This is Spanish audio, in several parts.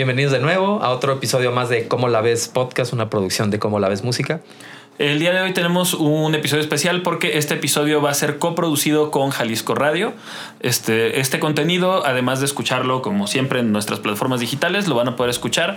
Bienvenidos de nuevo a otro episodio más de Cómo la ves podcast, una producción de Cómo la ves música. El día de hoy tenemos un episodio especial porque este episodio va a ser coproducido con Jalisco Radio. Este, este contenido, además de escucharlo como siempre en nuestras plataformas digitales, lo van a poder escuchar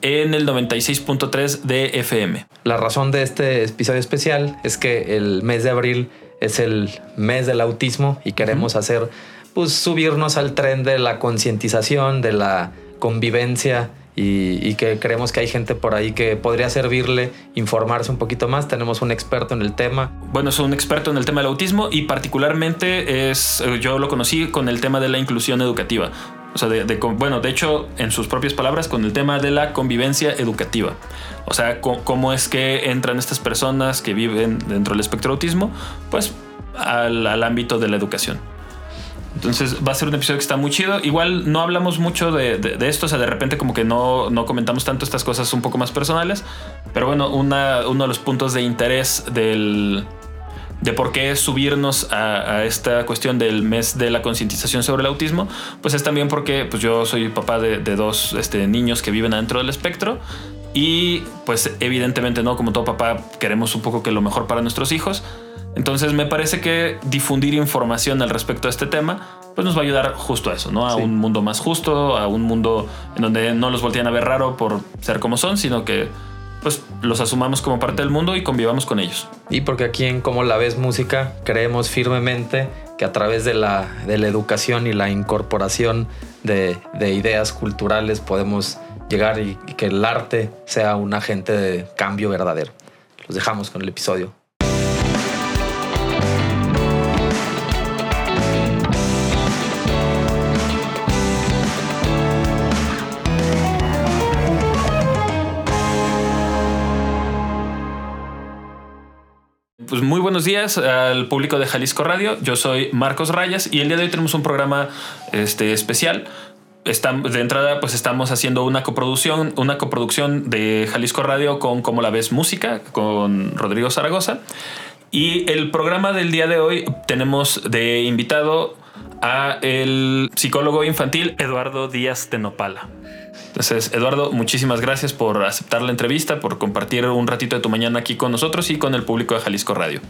en el 96.3 de FM. La razón de este episodio especial es que el mes de abril es el mes del autismo y queremos hacer, pues subirnos al tren de la concientización, de la convivencia y, que creemos que hay gente por ahí que podría servirle informarse un poquito más. Tenemos un experto en el tema. Bueno, es un experto en el tema del autismo y particularmente es, eh, yo lo conocí con el tema de la inclusión educativa. O sea, de, bueno, de hecho, en sus propias palabras, con el tema de la convivencia educativa. O sea, cómo es que entran estas personas que viven dentro del espectro autismo, pues al ámbito de la educación. Entonces va a ser un episodio que está muy chido. Igual no hablamos mucho de, esto, o sea, de repente como que no, no, comentamos tanto estas cosas un poco más personales. Pero bueno, una, uno de los puntos de interés del, de por qué subirnos a, esta cuestión del mes de la concientización sobre el autismo, pues es también porque pues yo soy papá de, dos este, niños que viven adentro del espectro. Y pues evidentemente, ¿no? Como todo papá, queremos un poco que lo mejor para nuestros hijos. Entonces me parece que difundir información al respecto a este tema pues nos va a ayudar justo a eso, ¿no? A un mundo más justo, a un mundo en donde no los voltean a ver raro por ser como son, sino que pues los asumamos como parte del mundo y convivamos con ellos. Y porque aquí en Como la ves música creemos firmemente que a través de la, de la educación y la incorporación de, de ideas culturales podemos llegar y que el arte sea un agente de cambio verdadero. Los dejamos con el episodio. Pues muy buenos días al público de Jalisco Radio. Yo soy Marcos Rayas y el día de hoy tenemos un programa este, especial. de entrada, pues estamos haciendo una coproducción, una coproducción de Jalisco Radio con Como la ves música, con Rodrigo Zaragoza. Y el programa del día de hoy tenemos de invitado a el psicólogo infantil Eduardo Díaz de Nopala. Entonces, Eduardo, muchísimas gracias por aceptar la entrevista, por compartir un ratito de tu mañana aquí con nosotros y con el público de Jalisco Radio.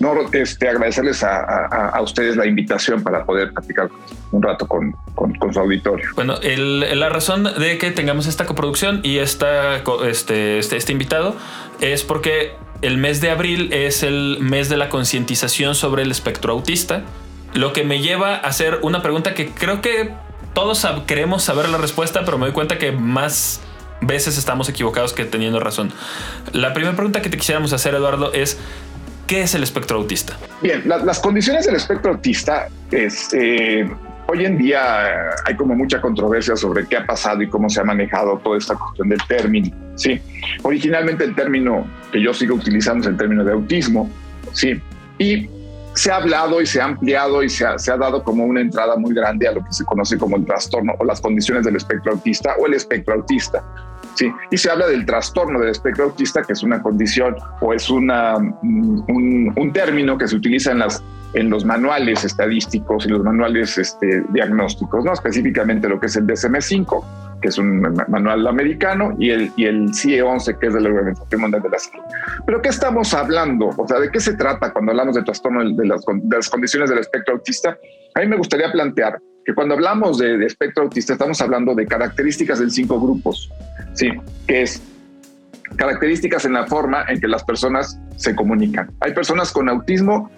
No, este, agradecerles a, ustedes la invitación para poder platicar un rato con, su auditorio. Bueno, la razón de que tengamos esta coproducción y esta, este, este, este invitado es porque el mes de abril es el mes de la concientización sobre el espectro autista, lo que me lleva a hacer una pregunta que creo que todos queremos saber la respuesta, pero me doy cuenta que más veces estamos equivocados que teniendo razón. La primera pregunta que te quisiéramos hacer, Eduardo, es ¿qué es el espectro autista? Bien, las condiciones del espectro autista es... Eh, hoy en día hay como mucha controversia sobre qué ha pasado y cómo se ha manejado toda esta cuestión del término. Sí, originalmente el término que yo sigo utilizando es el término de autismo. Sí, y se ha hablado y se ha ampliado y se ha, dado como una entrada muy grande a lo que se conoce como el trastorno o las condiciones del espectro autista o el espectro autista. Sí, y se habla del trastorno del espectro autista, que es una condición o es una, un, un término que se utiliza en, las, en los manuales estadísticos y los manuales este, diagnósticos, ¿no? específicamente lo que es el DSM-5 que es un manual americano, y el, y el CIE-11, que es de la Organización Mundial de la Salud. Pero ¿qué estamos hablando? O sea, ¿de qué se trata cuando hablamos de trastorno de las, de las condiciones del espectro autista? A mí me gustaría plantear que cuando hablamos de, de espectro autista estamos hablando de características en cinco grupos, ¿sí? Que es características en la forma en que las personas se comunican. Hay personas con autismo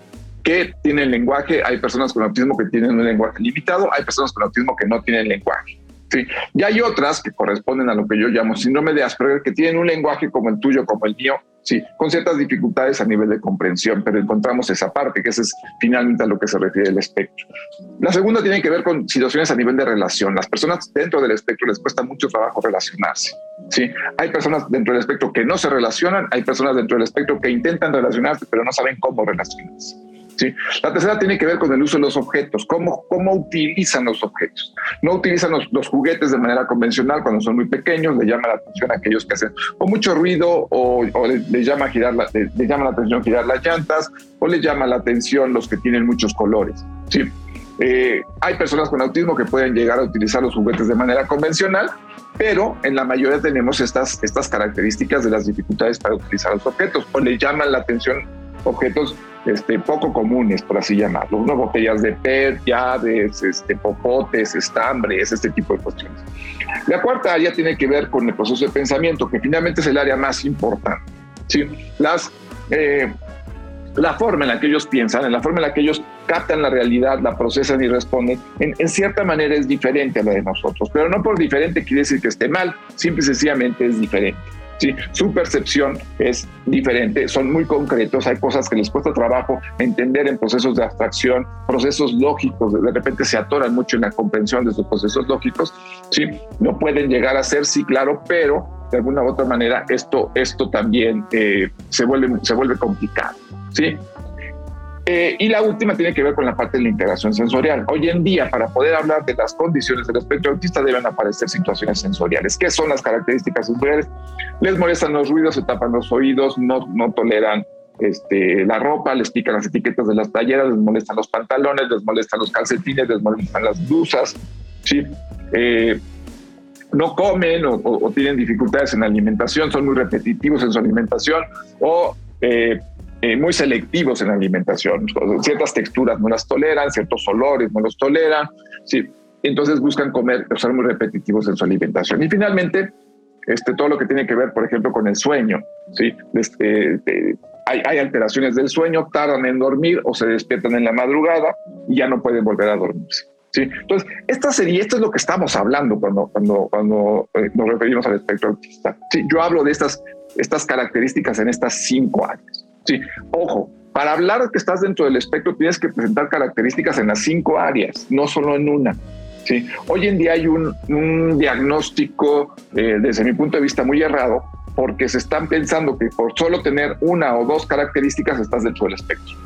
que tienen lenguaje, hay personas con autismo que tienen un lenguaje limitado, hay personas con autismo que no tienen lenguaje. Sí. Y hay otras que corresponden a lo que yo llamo síndrome de Asperger, que tienen un lenguaje como el tuyo, como el mío, sí, con ciertas dificultades a nivel de comprensión, pero encontramos esa parte, que ese es finalmente a lo que se refiere el espectro. La segunda tiene que ver con situaciones a nivel de relación. Las personas dentro del espectro les cuesta mucho trabajo relacionarse. Sí, hay personas dentro del espectro que no se relacionan, hay personas dentro del espectro que intentan relacionarse, pero no saben cómo relacionarse. La tercera tiene que ver con el uso de los objetos, cómo, cómo utilizan los objetos. No utilizan los, juguetes de manera convencional cuando son muy pequeños, le llama la atención a aquellos que hacen o mucho ruido o, le, llama girar la, llama la atención girar las llantas o le llama la atención los que tienen muchos colores. ¿sí? Eh, hay personas con autismo que pueden llegar a utilizar los juguetes de manera convencional, pero en la mayoría tenemos estas, estas características de las dificultades para utilizar los objetos o le llaman la atención objetos este, poco comunes, por así llamarlo, ¿no? botellas de PET, llaves, este, popotes, estambres, este tipo de cuestiones. La cuarta área tiene que ver con el proceso de pensamiento, que finalmente es el área más importante. ¿sí? Las, eh, la forma en la que ellos piensan, en la forma en la que ellos captan la realidad, la procesan y responden, en, en, cierta manera es diferente a la de nosotros, pero no por diferente quiere decir que esté mal, simple y sencillamente es diferente. ¿Sí? Su percepción es diferente, son muy concretos, hay cosas que les cuesta trabajo entender en procesos de abstracción, procesos lógicos, de repente se atoran mucho en la comprensión de esos procesos lógicos, ¿sí? No pueden llegar a ser, sí, claro, pero de alguna u otra manera esto, esto también eh, se, vuelve, se vuelve complicado, ¿sí? Eh, y la última tiene que ver con la parte de la integración sensorial. Hoy en día, para poder hablar de las condiciones del espectro autista, deben aparecer situaciones sensoriales. ¿Qué son las características sensoriales? Les molestan los ruidos, se tapan los oídos, no, no toleran este, la ropa, les pican las etiquetas de las talleras, les molestan los pantalones, les molestan los calcetines, les molestan las blusas, ¿sí? Eh, no comen o, o, tienen dificultades en la alimentación, son muy repetitivos en su alimentación o eh, eh, muy selectivos en la alimentación. Ciertas texturas no las toleran, ciertos olores no los toleran. Sí. Entonces buscan comer, ser muy repetitivos en su alimentación. Y finalmente, este, todo lo que tiene que ver, por ejemplo, con el sueño. ¿sí? Este, eh, hay, hay, alteraciones del sueño, tardan en dormir o se despiertan en la madrugada y ya no pueden volver a dormirse. ¿sí? Entonces, esta sería, esto es lo que estamos hablando cuando, cuando, cuando eh, nos referimos al espectro autista. ¿sí? Yo hablo de estas, estas características en estas cinco áreas. Sí, ojo, para hablar de que estás dentro del espectro tienes que presentar características en las cinco áreas, no solo en una. Sí, hoy en día hay un, un diagnóstico eh, desde mi punto de vista muy errado porque se están pensando que por solo tener una o dos características estás dentro del espectro.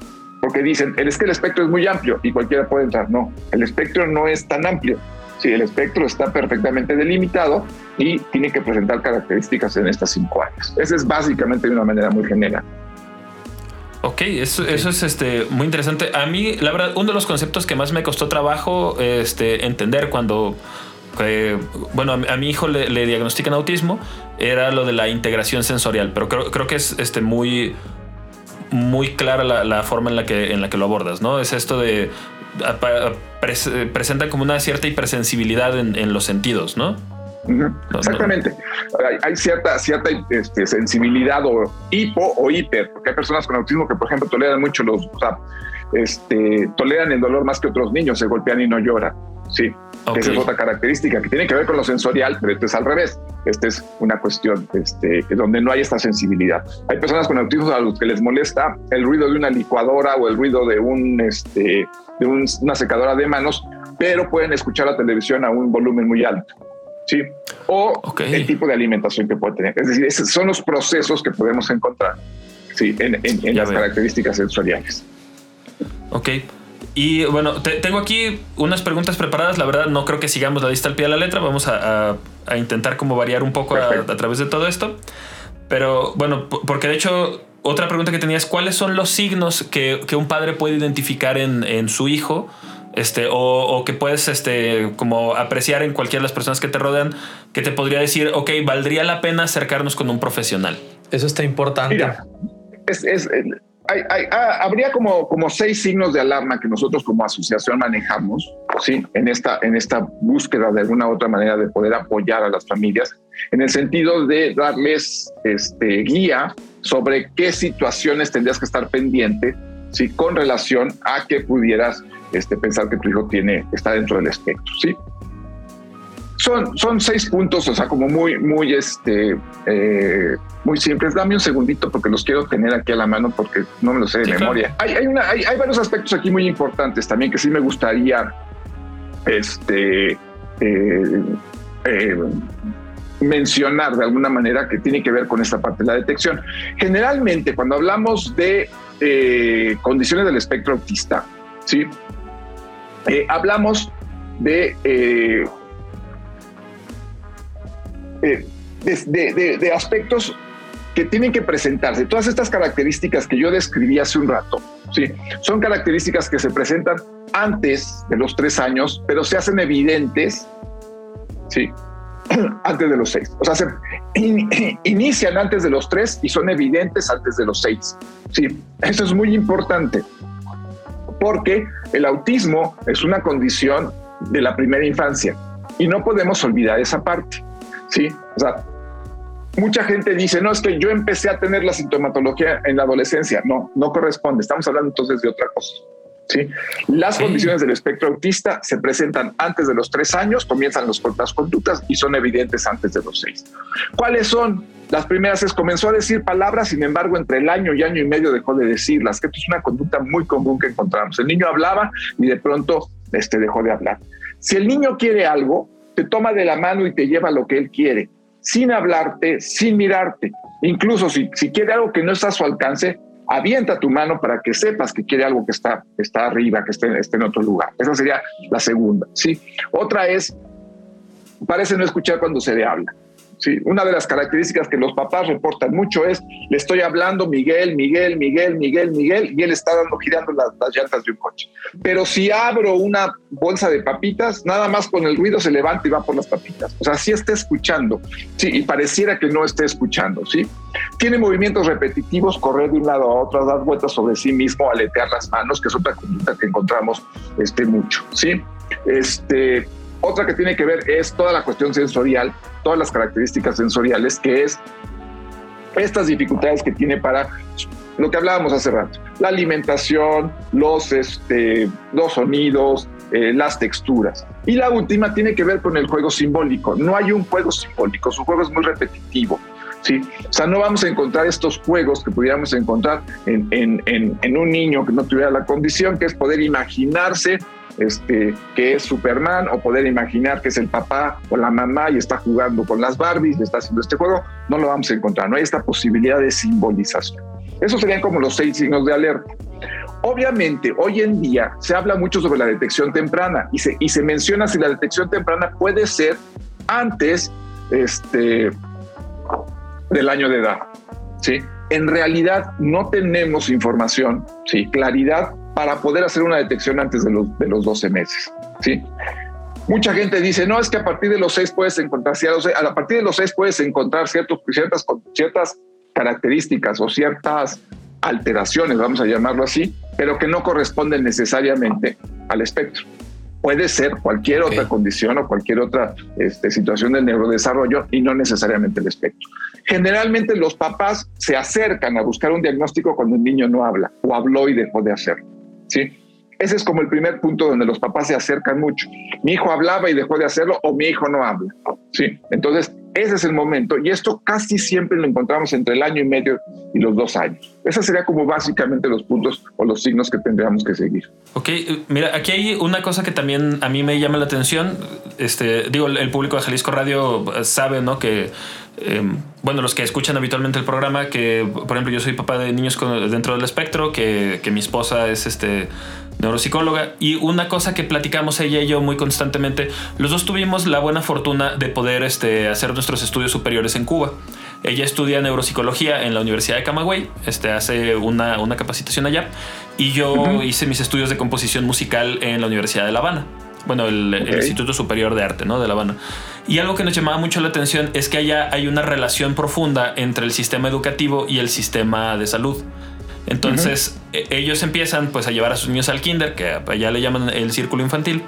Porque dicen, es que el espectro es muy amplio y cualquiera puede entrar. No, el espectro no es tan amplio. Sí, el espectro está perfectamente delimitado y tiene que presentar características en estas cinco áreas. Esa es básicamente de una manera muy general. Eso, eso, es este, muy interesante. A mí, la verdad, uno de los conceptos que más me costó trabajo este, entender cuando, eh, bueno, a, a, mi hijo le, le, diagnostican autismo, era lo de la integración sensorial, pero creo, creo que es este, muy, muy clara la, la, forma en la, que, en la que lo abordas, ¿no? Es esto de... Pres, presenta como una cierta hipersensibilidad en, en los sentidos, ¿no? Uh -huh. Exactamente. Hay, hay, cierta, cierta este, sensibilidad o hipo o hiper, porque hay personas con autismo que, por ejemplo, toleran mucho los, o sea, este, toleran el dolor más que otros niños, se golpean y no lloran. Sí, okay. esa es otra característica que tiene que ver con lo sensorial, pero esto es al revés. Esta es una cuestión este, donde no hay esta sensibilidad. Hay personas con autismo a los que les molesta el ruido de una licuadora o el ruido de, un, este, de un, una secadora de manos, pero pueden escuchar la televisión a un volumen muy alto. ¿Sí? O okay. el tipo de alimentación que puede tener. Es decir, esos son los procesos que podemos encontrar ¿sí? en, en, en las veo. características sensoriales. Ok. Y bueno, te, tengo aquí unas preguntas preparadas. La verdad, no creo que sigamos la lista al pie de la letra. Vamos a, a, a intentar como variar un poco a, a, través de todo esto. Pero bueno, porque de hecho, otra pregunta que tenía es: ¿cuáles son los signos que, que un padre puede identificar en, en su hijo? Este, o, o, que puedes este, como apreciar en cualquiera de las personas que te rodean, que te podría decir, ok, valdría la pena acercarnos con un profesional. Eso está importante. Mira, es, es, hay, hay, ah, habría como, como seis signos de alarma que nosotros como asociación manejamos ¿sí? en, esta, en esta búsqueda de alguna u otra manera de poder apoyar a las familias, en el sentido de darles este, guía sobre qué situaciones tendrías que estar pendiente ¿sí? con relación a que pudieras este, pensar que tu hijo tiene, está dentro del espectro, ¿sí? Son, son seis puntos, o sea, como muy, muy, este, eh, muy simples. Dame un segundito porque los quiero tener aquí a la mano porque no me lo sé de sí, memoria. Claro. Hay, hay, una, hay, hay, varios aspectos aquí muy importantes también que sí me gustaría este, eh, eh, mencionar de alguna manera que tiene que ver con esta parte de la detección. Generalmente, cuando hablamos de eh, condiciones del espectro autista, ¿sí? Eh, hablamos de, eh, de, de, de, aspectos que tienen que presentarse. Todas estas características que yo describí hace un rato, ¿sí? son características que se presentan antes de los tres años, pero se hacen evidentes ¿sí? antes de los seis. O sea, se inician antes de los tres y son evidentes antes de los seis. Sí, eso es muy importante porque el autismo es una condición de la primera infancia y no podemos olvidar esa parte. Sí, o sea, mucha gente dice, no, es que yo empecé a tener la sintomatología en la adolescencia. No, no corresponde. Estamos hablando entonces de otra cosa. ¿Sí? Las condiciones del espectro autista se presentan antes de los tres años, comienzan las cortas conductas y son evidentes antes de los seis. ¿Cuáles son? Las primeras es comenzó a decir palabras, sin embargo, entre el año y año y medio dejó de decirlas, que esto es una conducta muy común que encontramos. El niño hablaba y de pronto este, dejó de hablar. Si el niño quiere algo, te toma de la mano y te lleva lo que él quiere, sin hablarte, sin mirarte. Incluso si, si quiere algo que no está a su alcance, avienta tu mano para que sepas que quiere algo que está, está arriba, que esté, esté en otro lugar. Esa sería la segunda. ¿sí? Otra es, parece no escuchar cuando se le habla. Sí, una de las características que los papás reportan mucho es, le estoy hablando Miguel, Miguel, Miguel, Miguel, Miguel, y él está dando, girando las, llantas de un coche. Pero si abro una bolsa de papitas, nada más con el ruido se levanta y va por las papitas. O sea, sí está escuchando, sí, y pareciera que no esté escuchando, ¿sí? Tiene movimientos repetitivos, correr de un lado a otro, dar vueltas sobre sí mismo, aletear las manos, que es otra conducta que encontramos este, mucho, ¿sí? Este, otra que tiene que ver es toda la cuestión sensorial, todas las características sensoriales, que es estas dificultades que tiene para lo que hablábamos hace rato, la alimentación, los, este, los sonidos, eh, las texturas. Y la última tiene que ver con el juego simbólico. No hay un juego simbólico, su juego es muy repetitivo. ¿sí? O sea, no vamos a encontrar estos juegos que pudiéramos encontrar en, en, en un niño que no tuviera la condición, que es poder imaginarse este, que es Superman o poder imaginar que es el papá o la mamá y está jugando con las Barbies y está haciendo este juego, no lo vamos a encontrar. No hay esta posibilidad de simbolización. Esos serían como los seis signos de alerta. Obviamente, hoy en día se habla mucho sobre la detección temprana y se, y se menciona si la detección temprana puede ser antes este, del año de edad. ¿sí? En realidad no tenemos información, ¿sí? claridad para poder hacer una detección antes de los, de los 12 meses. ¿sí? Mucha gente dice, no, es que a partir de los 6 puedes encontrar, a partir de los 6 puedes encontrar ciertos, ciertas, ciertas características o ciertas alteraciones, vamos a llamarlo así, pero que no corresponden necesariamente al espectro. Puede ser cualquier otra condición o cualquier otra este, situación del neurodesarrollo y no necesariamente el espectro. Generalmente los papás se acercan a buscar un diagnóstico cuando el niño no habla o habló y dejó de hacerlo. Ese es como el primer punto donde los papás se acercan mucho. Mi hijo hablaba y dejó de hacerlo o mi hijo no habla. ¿sí? Entonces, ese es el momento y esto casi siempre lo encontramos entre el año y medio y los dos años. Esos serían como básicamente los puntos o los signos que tendríamos que seguir. Ok, mira, aquí hay una cosa que también a mí me llama la atención. Este, digo, el público de Jalisco Radio sabe, ¿no? Que Em, bueno, los que escuchan habitualmente el programa, que por ejemplo yo soy papá de niños dentro del espectro, que, mi esposa es este neuropsicóloga y una cosa que platicamos ella y yo muy constantemente, los dos tuvimos la buena fortuna de poder este, hacer nuestros estudios superiores en Cuba. Ella estudia neuropsicología en la Universidad de Camagüey, este, hace una, capacitación allá y yo hice mis estudios de composición musical en la Universidad de La Habana bueno, el, Instituto Superior de Arte, ¿no? De La Habana. Y algo que nos llamaba mucho la atención es que allá hay una relación profunda entre el sistema educativo y el sistema de salud. Entonces, e, ellos empiezan pues a llevar a sus niños al kinder, que allá le llaman el círculo infantil.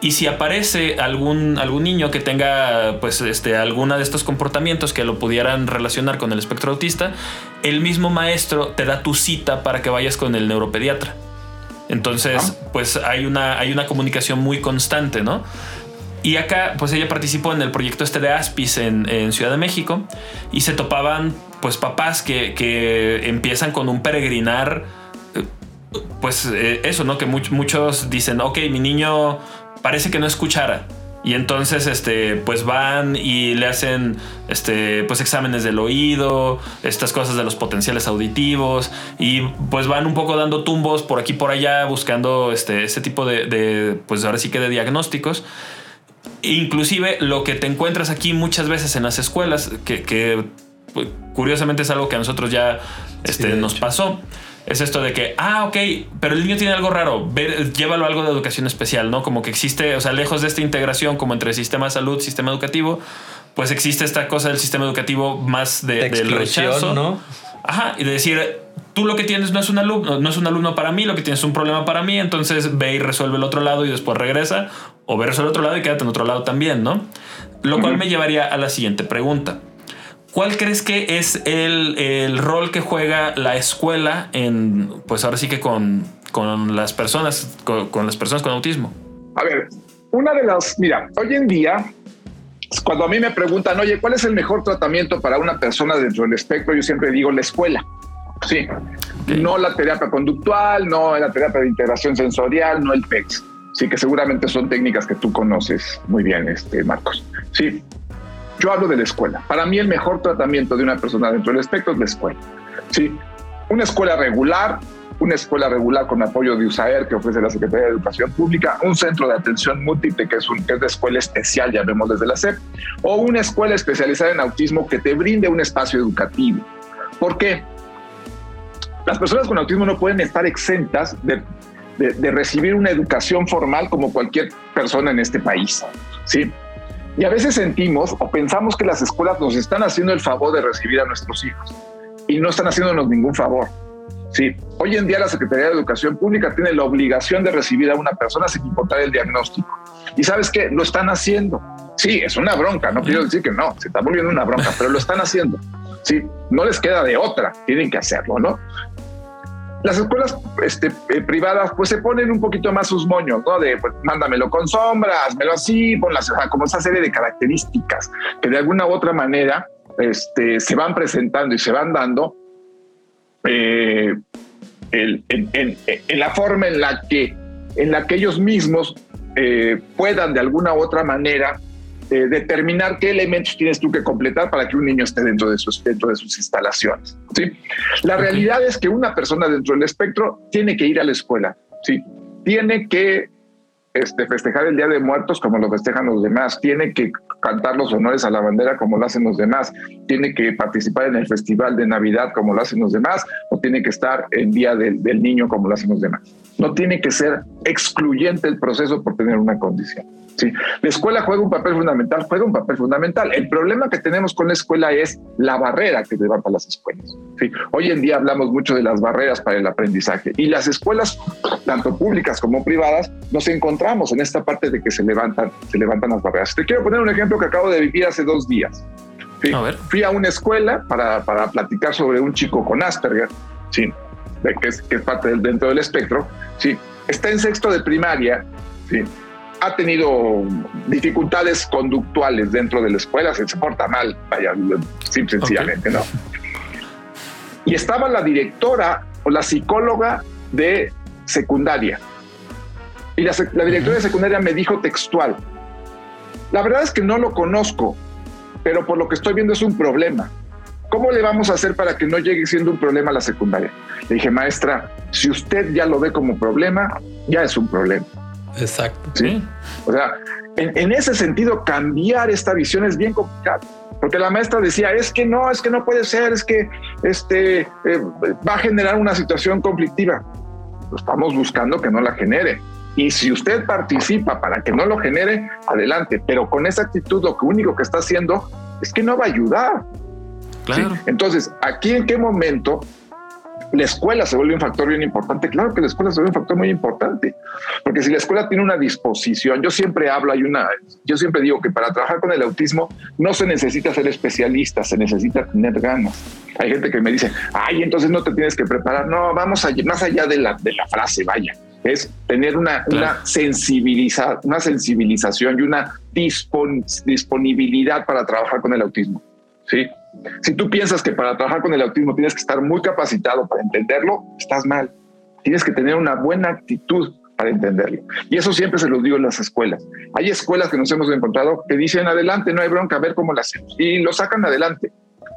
Y si aparece algún, algún niño que tenga pues este, alguna de estos comportamientos que lo pudieran relacionar con el espectro autista, el mismo maestro te da tu cita para que vayas con el neuropediatra. Entonces, pues hay una, hay una comunicación muy constante, ¿no? Y acá, pues ella participó en el proyecto este de Aspis en, Ciudad de México y se topaban, pues, papás que, empiezan con un peregrinar, eh, pues eh, eso, ¿no? Que muchos dicen, ok, mi niño parece que no escuchara. Y entonces, este, pues van y le hacen, este, pues exámenes del oído, estas cosas de los potenciales auditivos, y pues van un poco dando tumbos por aquí por allá, buscando este, este tipo de, pues ahora sí que de diagnósticos. Inclusive lo que te encuentras aquí muchas veces en las escuelas, que, pues, curiosamente es algo que a nosotros ya este, nos pasó es esto de que, ah, ok, pero el niño tiene algo raro, ver, llévalo a algo de educación especial, ¿no? Como que existe, o sea, lejos de esta integración como entre sistema de salud, sistema educativo, pues existe esta cosa del sistema educativo más de, del rechazo, ¿no? Ajá, y de decir, tú lo que tienes no es un alumno, no es un alumno para mí, lo que tienes es un problema para mí, entonces ve y resuelve el otro lado y después regresa, o ve resuelve el otro lado y quédate en otro lado también, ¿no? Lo cual me llevaría a la siguiente pregunta. ¿Cuál crees que es el, rol que juega la escuela en, pues ahora sí que con, con las personas, con, las personas con autismo? A ver, una de las, mira, hoy en día, cuando a mí me preguntan, oye, ¿cuál es el mejor tratamiento para una persona dentro del espectro? Yo siempre digo la escuela. Sí, no la terapia conductual, no la terapia de integración sensorial, no el PEX. Sí, que seguramente son técnicas que tú conoces muy bien, este, Marcos. Sí, yo hablo de la escuela. Para mí el mejor tratamiento de una persona dentro del espectro es la escuela. ¿sí? Una escuela regular, una escuela regular con apoyo de USAER que ofrece la Secretaría de Educación Pública, un centro de atención múltiple que es, un, que es de escuela especial, ya vemos desde la SEP, o una escuela especializada en autismo que te brinde un espacio educativo. ¿Por qué? Las personas con autismo no pueden estar exentas de, de, de recibir una educación formal como cualquier persona en este país. ¿sí? Y a veces sentimos o pensamos que las escuelas nos están haciendo el favor de recibir a nuestros hijos y no están haciéndonos ningún favor. Sí, hoy en día la Secretaría de Educación Pública tiene la obligación de recibir a una persona sin importar el diagnóstico. Y sabes qué, lo están haciendo. Sí, es una bronca, no quiero decir que no, se está volviendo una bronca, pero lo están haciendo. Sí, no les queda de otra, tienen que hacerlo, ¿no? Las escuelas este, eh, privadas pues se ponen un poquito más sus moños, ¿no? De pues, mándamelo con sombras, melo así, ponlas, como esa serie de características que de alguna u otra manera este, se van presentando y se van dando eh, en, la forma en la que, en la que ellos mismos eh, puedan de alguna u otra manera eh, determinar qué elementos tienes tú que completar para que un niño esté dentro de sus, dentro de sus instalaciones. ¿sí? La realidad es que una persona dentro del espectro tiene que ir a la escuela, ¿sí? tiene que este, festejar el Día de Muertos como lo festejan los demás, tiene que cantar los honores a la bandera como lo hacen los demás, tiene que participar en el Festival de Navidad como lo hacen los demás, o tiene que estar el Día del, del Niño como lo hacen los demás. No tiene que ser excluyente el proceso por tener una condición. Sí, la escuela juega un papel fundamental, juega un papel fundamental. El problema que tenemos con la escuela es la barrera que levanta las escuelas. Sí, hoy en día hablamos mucho de las barreras para el aprendizaje y las escuelas, tanto públicas como privadas, nos encontramos en esta parte de que se levantan, se levantan las barreras. Te quiero poner un ejemplo que acabo de vivir hace dos días. Fui a una escuela para, para, platicar sobre un chico con Asperger, sí, que, es, que es parte del, dentro del espectro. Sí, está en sexto de primaria. Sí, ha tenido dificultades conductuales dentro de la escuela, se, porta mal, vaya, sencillamente, ¿no? Y estaba la directora o la psicóloga de secundaria. Y la, la directora de secundaria me dijo textual, la verdad es que no lo conozco, pero por lo que estoy viendo es un problema. ¿Cómo le vamos a hacer para que no llegue siendo un problema a la secundaria? Le dije, maestra, si usted ya lo ve como problema, ya es un problema. Exacto. Sí. O sea, en, ese sentido, cambiar esta visión es bien complicado. Porque la maestra decía, es que no, es que no puede ser, es que este, eh, va a generar una situación conflictiva. Estamos buscando que no la genere. Y si usted participa para que no lo genere, adelante. Pero con esa actitud lo único que está haciendo es que no va a ayudar. Claro. Entonces, aquí en qué momento la escuela se vuelve un factor bien importante. Claro que la escuela se vuelve un factor muy importante, porque si la escuela tiene una disposición, yo siempre hablo, hay una, yo siempre digo que para trabajar con el autismo no se necesita ser especialista, se necesita tener ganas. Hay gente que me dice, ay, entonces no te tienes que preparar. No, vamos a, más allá de la, de la frase, vaya, es tener una, una, sensibiliza, una sensibilización y una disponibilidad para trabajar con el autismo. Sí, si tú piensas que para trabajar con el autismo tienes que estar muy capacitado para entenderlo, estás mal. Tienes que tener una buena actitud para entenderlo. Y eso siempre se lo digo en las escuelas. Hay escuelas que nos hemos encontrado que dicen adelante, no hay bronca, a ver cómo lo hacemos. Y lo sacan adelante.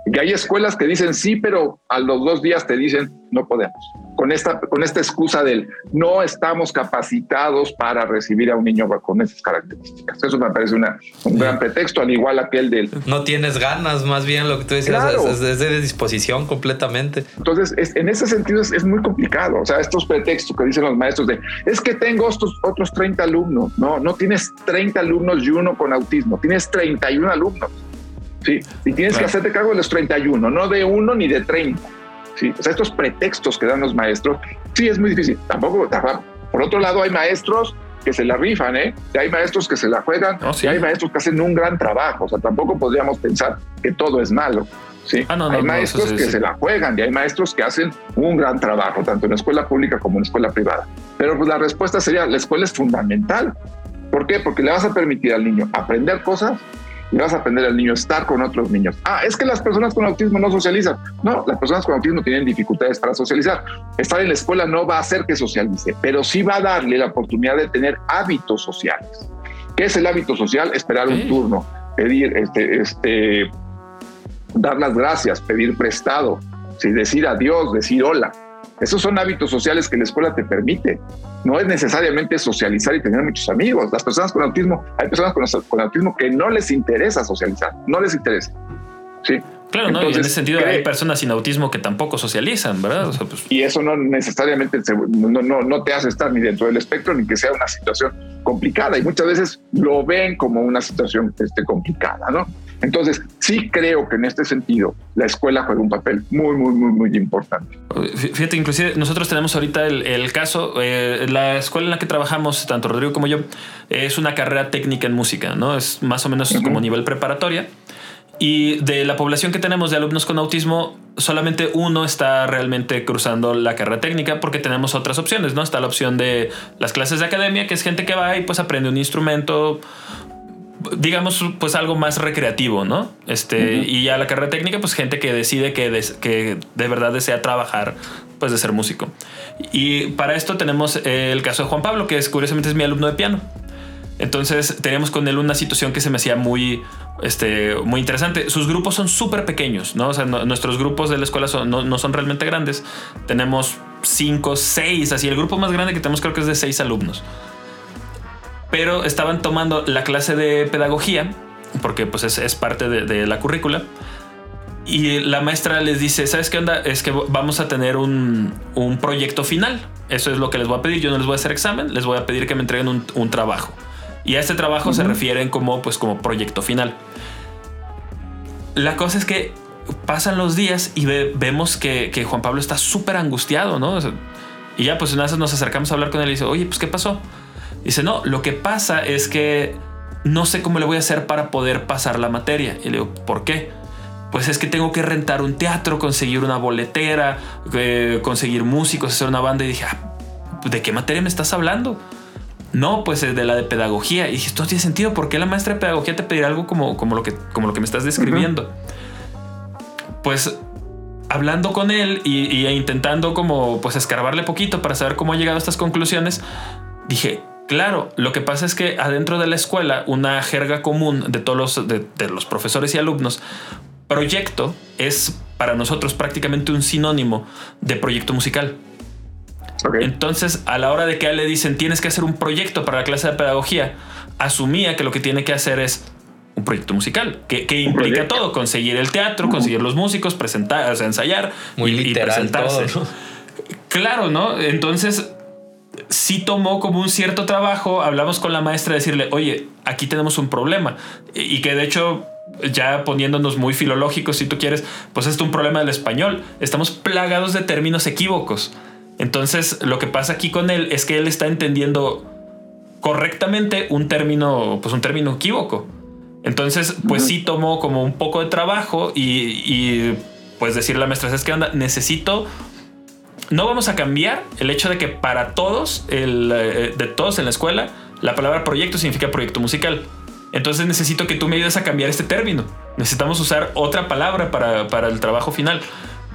Y hay escuelas que dicen sí, pero a los dos días te dicen no podemos. Con esta, con esta excusa del no estamos capacitados para recibir a un niño con esas características. Eso me parece una, un gran pretexto, al igual aquel del... No tienes ganas, más bien lo que tú decías es, de disposición completamente. Entonces, en ese sentido es, muy complicado. O sea, estos pretextos que dicen los maestros de, es que tengo estos otros 30 alumnos. No, no tienes 30 alumnos y uno con autismo, tienes 31 alumnos. Sí, y tienes que hacerte cargo de los 31, no de uno ni de 30. Sí, o sea, estos pretextos que dan los maestros, sí es muy difícil. Tampoco, por otro lado, hay maestros que se la rifan, ¿eh? Y hay maestros que se la juegan, oh, y hay maestros que hacen un gran trabajo. O sea, tampoco podríamos pensar que todo es malo. Sí, ah, hay maestros que se la juegan y hay maestros que hacen un gran trabajo, tanto en la escuela pública como en la escuela privada. Pero pues la respuesta sería, la escuela es fundamental. ¿Por qué? Porque le vas a permitir al niño aprender cosas y vas a aprender al niño a estar con otros niños. Ah, es que las personas con autismo no socializan. No, las personas con autismo tienen dificultades para socializar. Estar en la escuela no va a hacer que socialice, pero sí va a darle la oportunidad de tener hábitos sociales. ¿Qué es el hábito social? Esperar un turno, pedir, este, este, dar las gracias, pedir prestado, decir adiós, decir hola. Esos son hábitos sociales que la escuela te permite. No es necesariamente socializar y tener muchos amigos. Las personas con autismo, hay personas con, autismo que no les interesa socializar, no les interesa. Sí. Claro, ¿no? en ese sentido hay personas sin autismo que tampoco socializan, ¿verdad? Pues y eso no necesariamente no, no, no, te hace estar ni dentro del espectro ni que sea una situación complicada y muchas veces lo ven como una situación este, complicada, ¿no? Entonces, sí creo que en este sentido la escuela juega un papel muy, muy, muy, muy importante. Fíjate, inclusive nosotros tenemos ahorita el, caso, eh, la escuela en la que trabajamos, tanto Rodrigo como yo, es una carrera técnica en música, ¿no? Es más o menos como nivel preparatoria. Y de la población que tenemos de alumnos con autismo, solamente uno está realmente cruzando la carrera técnica porque tenemos otras opciones, ¿no? Está la opción de las clases de academia, que es gente que va y pues aprende un instrumento digamos, pues algo más recreativo, ¿no? Este, y ya la carrera técnica, pues gente que decide que, que de verdad desea trabajar, pues de ser músico. Y para esto tenemos el caso de Juan Pablo, que es curiosamente es mi alumno de piano. Entonces teníamos con él una situación que se me hacía muy, este, muy interesante. Sus grupos son súper pequeños, ¿no? O sea, nuestros grupos de la escuela no, no, son realmente grandes. Tenemos cinco, seis, así. El grupo más grande que tenemos creo que es de seis alumnos pero estaban tomando la clase de pedagogía, porque pues es, parte de, la currícula. Y la maestra les dice, ¿sabes qué onda? Es que vamos a tener un, proyecto final. Eso es lo que les voy a pedir. Yo no les voy a hacer examen, les voy a pedir que me entreguen un, trabajo. Y a este trabajo se refieren como, pues, como proyecto final. La cosa es que pasan los días y vemos que, Juan Pablo está súper angustiado, ¿no? y ya pues una vez nos acercamos a hablar con él y dice, oye, pues ¿qué pasó? Dice, no, lo que pasa es que no sé cómo le voy a hacer para poder pasar la materia. Y le digo, ¿por qué? Pues es que tengo que rentar un teatro, conseguir una boletera, eh, conseguir músicos, hacer una banda. Y dije, ah, ¿de qué materia me estás hablando? No, pues de la de pedagogía. Y dije, esto tiene sentido. ¿Por qué la maestra de pedagogía te pedirá algo como, como, lo, que, como lo que me estás describiendo? Pues hablando con él y, intentando como pues escarbarle poquito para saber cómo ha llegado a estas conclusiones, dije, Claro, lo que pasa es que adentro de la escuela, una jerga común de todos los, de, los profesores y alumnos, proyecto es para nosotros prácticamente un sinónimo de proyecto musical. Entonces, a la hora de que a él le dicen tienes que hacer un proyecto para la clase de pedagogía, asumía que lo que tiene que hacer es un proyecto musical, que, implica todo, conseguir el teatro, conseguir los músicos, presentar, ensayar y, presentarse. Claro, ¿no? Entonces, sí tomó como un cierto trabajo, hablamos con la maestra decirle, oye, aquí tenemos un problema. Y que de hecho, ya poniéndonos muy filológicos, si tú quieres, pues es un problema del español. Estamos plagados de términos equívocos. Entonces, lo que pasa aquí con él es que él está entendiendo correctamente un término, pues un término equívoco. Entonces, pues sí tomó como un poco de trabajo y, pues decirle a la maestra, es que onda, necesito no vamos a cambiar el hecho de que para todos, eh, de todos en la escuela, la palabra proyecto significa proyecto musical. Entonces necesito que tú me ayudes a cambiar este término. Necesitamos usar otra palabra para, el trabajo final.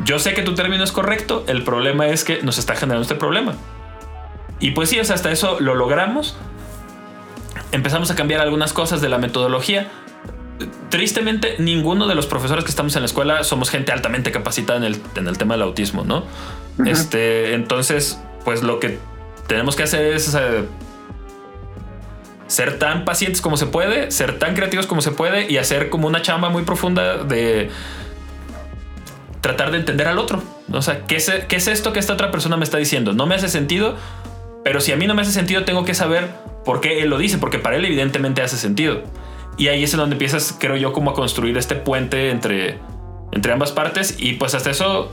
Yo sé que tu término es correcto, el problema es que nos está generando este problema. Y pues sí, hasta eso lo logramos. Empezamos a cambiar algunas cosas de la metodología. Tristemente, ninguno de los profesores que estamos en la escuela somos gente altamente capacitada en el, en el tema del autismo, ¿no? Este, entonces, pues lo que tenemos que hacer es ser tan pacientes como se puede, ser tan creativos como se puede y hacer como una chamba muy profunda de tratar de entender al otro. O sea, ¿qué es, ¿qué es esto que esta otra persona me está diciendo? No me hace sentido, pero si a mí no me hace sentido, tengo que saber por qué él lo dice, porque para él evidentemente hace sentido. Y ahí es en donde empiezas, creo yo, como a construir este puente entre, entre ambas partes. Y pues hasta eso,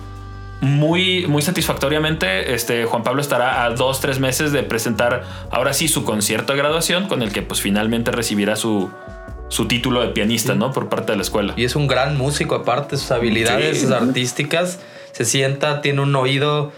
muy, muy satisfactoriamente, este, Juan Pablo estará a dos, tres meses de presentar ahora sí su concierto de graduación, con el que pues finalmente recibirá su, su título de pianista, ¿no? Por parte de la escuela. Y es un gran músico, aparte, sus habilidades artísticas. Se sienta, tiene un oído,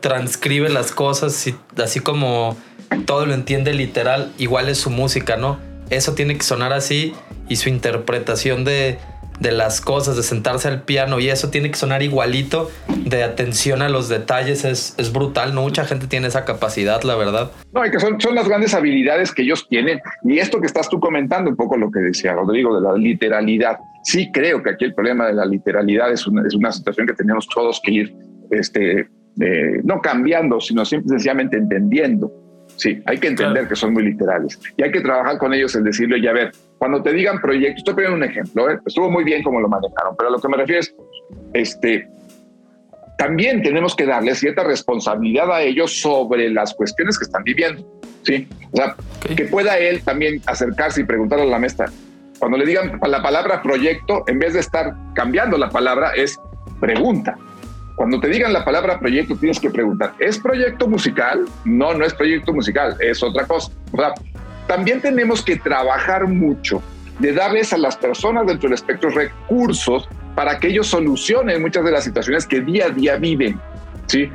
transcribe las cosas, así como todo lo entiende literal, igual es su música, ¿no? Eso tiene que sonar así y su interpretación de, de las cosas, de sentarse al piano y eso tiene que sonar igualito, de atención a los detalles, es, es brutal, no mucha gente tiene esa capacidad, la verdad. No, y que son, son las grandes habilidades que ellos tienen. Y esto que estás tú comentando, un poco lo que decía Rodrigo de la literalidad, sí creo que aquí el problema de la literalidad es una, es una situación que tenemos todos que ir, este, eh, no cambiando, sino simplemente sencillamente entendiendo. Sí, hay que entender que son muy literales y hay que trabajar con ellos en decirle, ya ver, cuando te digan proyectos, estoy poniendo un ejemplo, ¿eh? estuvo muy bien como lo manejaron, pero a lo que me refiero es, este, también tenemos que darle cierta responsabilidad a ellos sobre las cuestiones que están viviendo. Sí, o sea, que pueda él también acercarse y preguntarle a la maestra. Cuando le digan la palabra proyecto, en vez de estar cambiando la palabra, es pregunta. Cuando te digan la palabra proyecto, tienes que preguntar, ¿es proyecto musical? No, no es proyecto musical, es otra cosa. También tenemos que trabajar mucho de darles a las personas dentro del espectro recursos para que ellos solucionen muchas de las situaciones que día a día viven, ¿sí?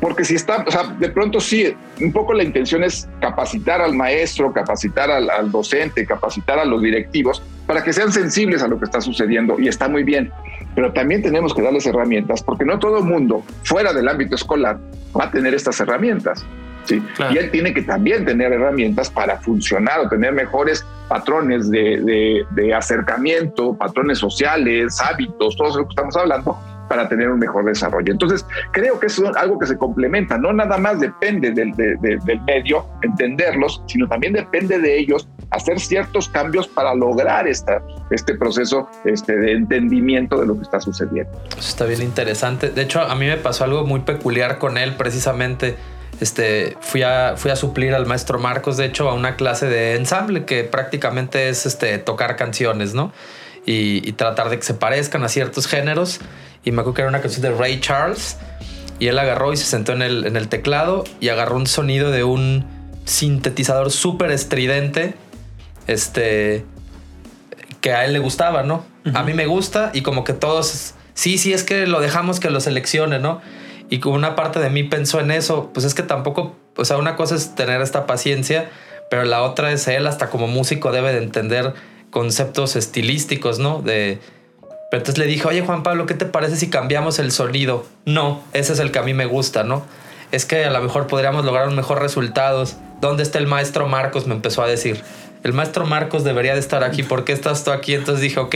Porque si está, o sea, de pronto sí, un poco la intención es capacitar al maestro, capacitar al, al docente, capacitar a los directivos para que sean sensibles a lo que está sucediendo y está muy bien pero también tenemos que darles herramientas porque no todo mundo fuera del ámbito escolar va a tener estas herramientas. ¿Sí? Y él tiene que también tener herramientas para funcionar o tener mejores patrones de, de, acercamiento, patrones sociales, hábitos, todo eso que estamos hablando, para tener un mejor desarrollo. Entonces, creo que es algo que se complementa, no nada más depende del, del medio entenderlos, sino también depende de ellos hacer ciertos cambios para lograr esta, este proceso este, de entendimiento de lo que está sucediendo. Eso está bien interesante. De hecho, a mí me pasó algo muy peculiar con él precisamente. Este, fui, a, fui a suplir al maestro Marcos, de hecho, a una clase de ensamble que prácticamente es este, tocar canciones, ¿no? Y, y tratar de que se parezcan a ciertos géneros. Y me acuerdo que era una canción de Ray Charles. Y él agarró y se sentó en el, en el teclado y agarró un sonido de un sintetizador súper estridente este, que a él le gustaba, ¿no? A mí me gusta y como que todos, sí, sí, es que lo dejamos que lo seleccione, ¿no? Y como una parte de mí pensó en eso, pues es que tampoco, o sea, una cosa es tener esta paciencia, pero la otra es él hasta como músico debe de entender conceptos estilísticos, ¿no? De... Pero entonces le dije, oye Juan Pablo, ¿qué te parece si cambiamos el sonido? No, ese es el que a mí me gusta, ¿no? Es que a lo mejor podríamos lograr un mejor resultados. ¿Dónde está el maestro Marcos? Me empezó a decir el maestro Marcos debería de estar aquí, ¿por qué estás tú aquí? Entonces dije, ok,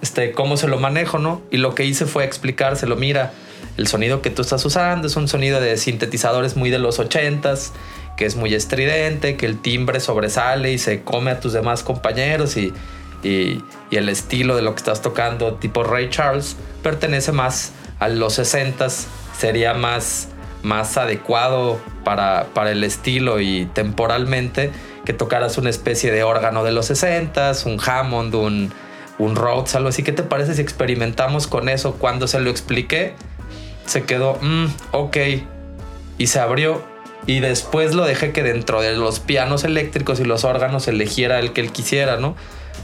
este, ¿cómo se lo manejo, no? Y lo que hice fue explicárselo, mira, el sonido que tú estás usando es un sonido de sintetizadores muy de los ochentas, que es muy estridente, que el timbre sobresale y se come a tus demás compañeros y, y, el estilo de lo que estás tocando, tipo Ray Charles, pertenece más a los sesentas, sería más, más adecuado para, para el estilo y temporalmente que tocaras una especie de órgano de los 60, un Hammond, un, un Rhodes, algo así. ¿Qué te parece si experimentamos con eso? Cuando se lo expliqué, se quedó, mm, ok, y se abrió. Y después lo dejé que dentro de los pianos eléctricos y los órganos eligiera el que él quisiera, ¿no?